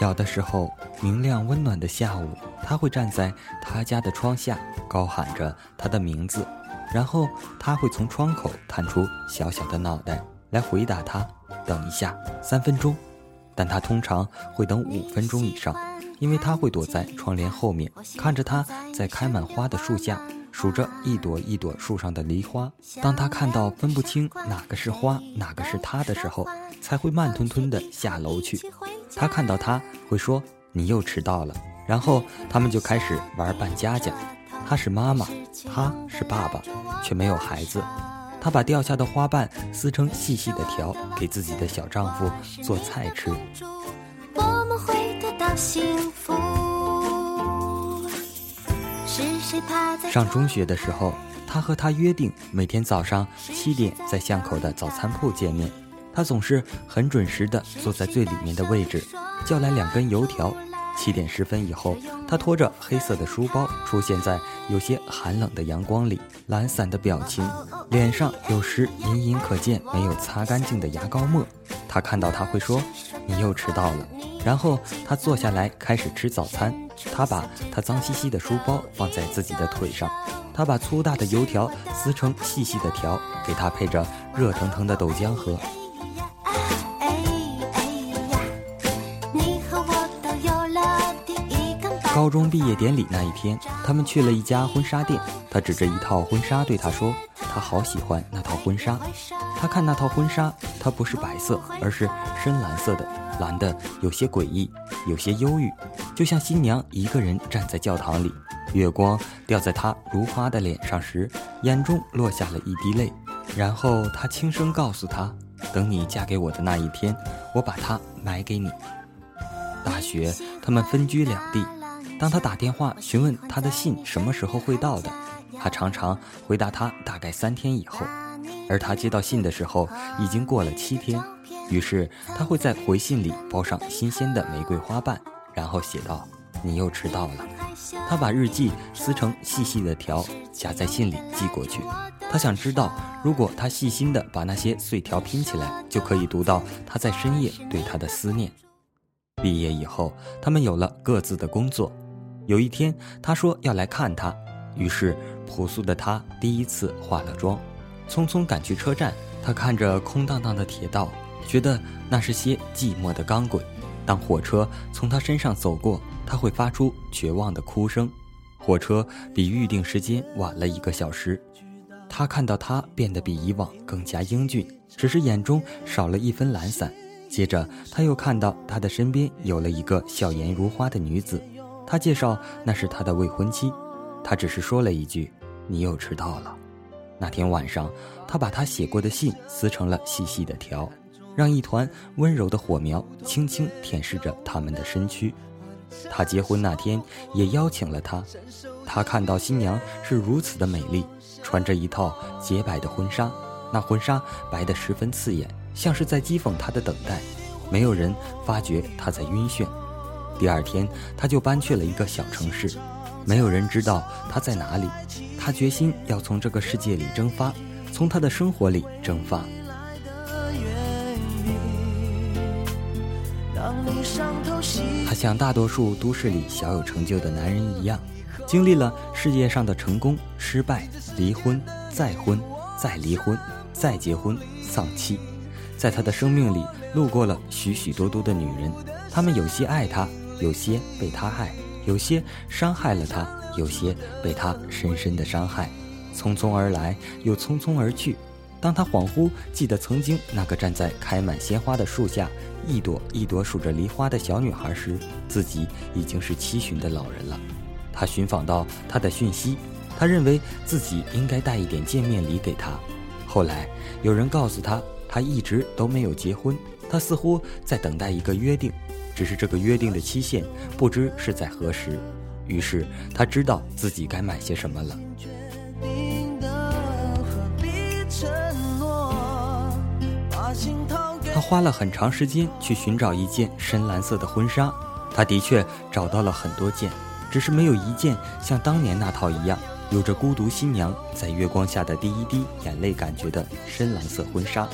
小的时候，明亮温暖的下午，他会站在他家的窗下，高喊着他的名字，然后他会从窗口探出小小的脑袋来回答他：“等一下，三分钟。”但他通常会等五分钟以上，因为他会躲在窗帘后面，看着他在开满花的树下数着一朵一朵树上的梨花。当他看到分不清哪个是花，哪个是他的时候，才会慢吞吞地下楼去。他看到他会说：“你又迟到了。”然后他们就开始玩扮家家。他是妈妈，他是爸爸，却没有孩子。他把掉下的花瓣撕成细细的条，给自己的小丈夫做菜吃。上中学的时候，他和他约定每天早上七点在巷口的早餐铺见面。他总是很准时地坐在最里面的位置，叫来两根油条。七点十分以后，他拖着黑色的书包出现在有些寒冷的阳光里，懒散的表情，脸上有时隐隐可见没有擦干净的牙膏沫。他看到他会说：“你又迟到了。”然后他坐下来开始吃早餐。他把他脏兮兮的书包放在自己的腿上，他把粗大的油条撕成细细的条，给他配着热腾腾的豆浆喝。高中毕业典礼那一天，他们去了一家婚纱店。他指着一套婚纱对他说：“他好喜欢那套婚纱。”他看那套婚纱，它不是白色，而是深蓝色的，蓝的有些诡异，有些忧郁，就像新娘一个人站在教堂里，月光掉在她如花的脸上时，眼中落下了一滴泪。然后他轻声告诉她：“等你嫁给我的那一天，我把它买给你。”大学，他们分居两地。当他打电话询问他的信什么时候会到的，他常常回答他大概三天以后，而他接到信的时候已经过了七天，于是他会在回信里包上新鲜的玫瑰花瓣，然后写道：“你又迟到了。”他把日记撕成细细的条，夹在信里寄过去。他想知道，如果他细心地把那些碎条拼起来，就可以读到他在深夜对他的思念。毕业以后，他们有了各自的工作。有一天，他说要来看他，于是朴素的他第一次化了妆，匆匆赶去车站。他看着空荡荡的铁道，觉得那是些寂寞的钢轨。当火车从他身上走过，他会发出绝望的哭声。火车比预定时间晚了一个小时。他看到他变得比以往更加英俊，只是眼中少了一分懒散。接着，他又看到他的身边有了一个笑颜如花的女子。他介绍那是他的未婚妻，他只是说了一句：“你又迟到了。”那天晚上，他把他写过的信撕成了细细的条，让一团温柔的火苗轻轻舔舐着他们的身躯。他结婚那天也邀请了他，他看到新娘是如此的美丽，穿着一套洁白的婚纱，那婚纱白得十分刺眼，像是在讥讽他的等待。没有人发觉他在晕眩。第二天，他就搬去了一个小城市，没有人知道他在哪里。他决心要从这个世界里蒸发，从他的生活里蒸发。他像大多数都市里小有成就的男人一样，经历了事业上的成功、失败、离婚、再婚、再离婚、再结婚、丧妻。在他的生命里，路过了许许多多的女人，他们有些爱他。有些被他害，有些伤害了他，有些被他深深的伤害，匆匆而来，又匆匆而去。当他恍惚记得曾经那个站在开满鲜花的树下，一朵一朵数着梨花的小女孩时，自己已经是七旬的老人了。他寻访到她的讯息，他认为自己应该带一点见面礼给她。后来有人告诉他，他一直都没有结婚，他似乎在等待一个约定。只是这个约定的期限不知是在何时，于是他知道自己该买些什么了。他花了很长时间去寻找一件深蓝色的婚纱，他的确找到了很多件，只是没有一件像当年那套一样，有着孤独新娘在月光下的第一滴眼泪感觉的深蓝色婚纱。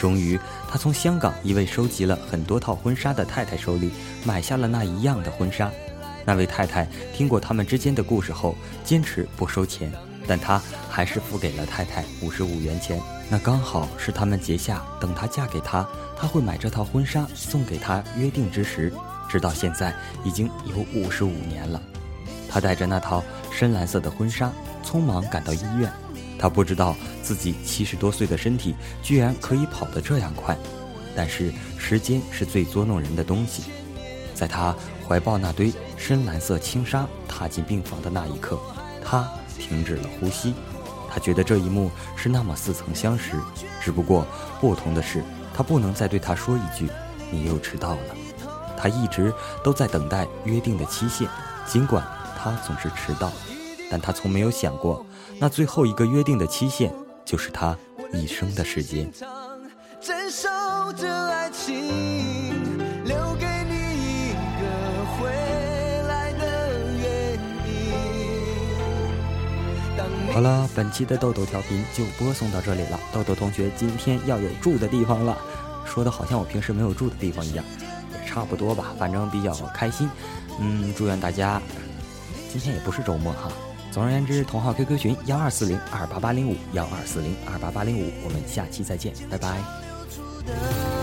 终于，他从香港一位收集了很多套婚纱的太太手里买下了那一样的婚纱。那位太太听过他们之间的故事后，坚持不收钱，但他还是付给了太太五十五元钱。那刚好是他们结下等她嫁给他，他会买这套婚纱送给她约定之时。直到现在已经有五十五年了。他带着那套深蓝色的婚纱，匆忙赶到医院。他不知道自己七十多岁的身体居然可以跑得这样快，但是时间是最捉弄人的东西。在他怀抱那堆深蓝色轻纱踏进病房的那一刻，他停止了呼吸。他觉得这一幕是那么似曾相识，只不过不同的是，他不能再对他说一句“你又迟到了”。他一直都在等待约定的期限，尽管他总是迟到，但他从没有想过，那最后一个约定的期限就是他一生的时间。好了，本期的豆豆调频就播送到这里了。豆豆同学今天要有住的地方了，说的好像我平时没有住的地方一样。也差不多吧，反正比较开心。嗯，祝愿大家今天也不是周末哈。总而言之，同号 QQ 群幺二四零二八八零五幺二四零二八八零五，我们下期再见，拜拜。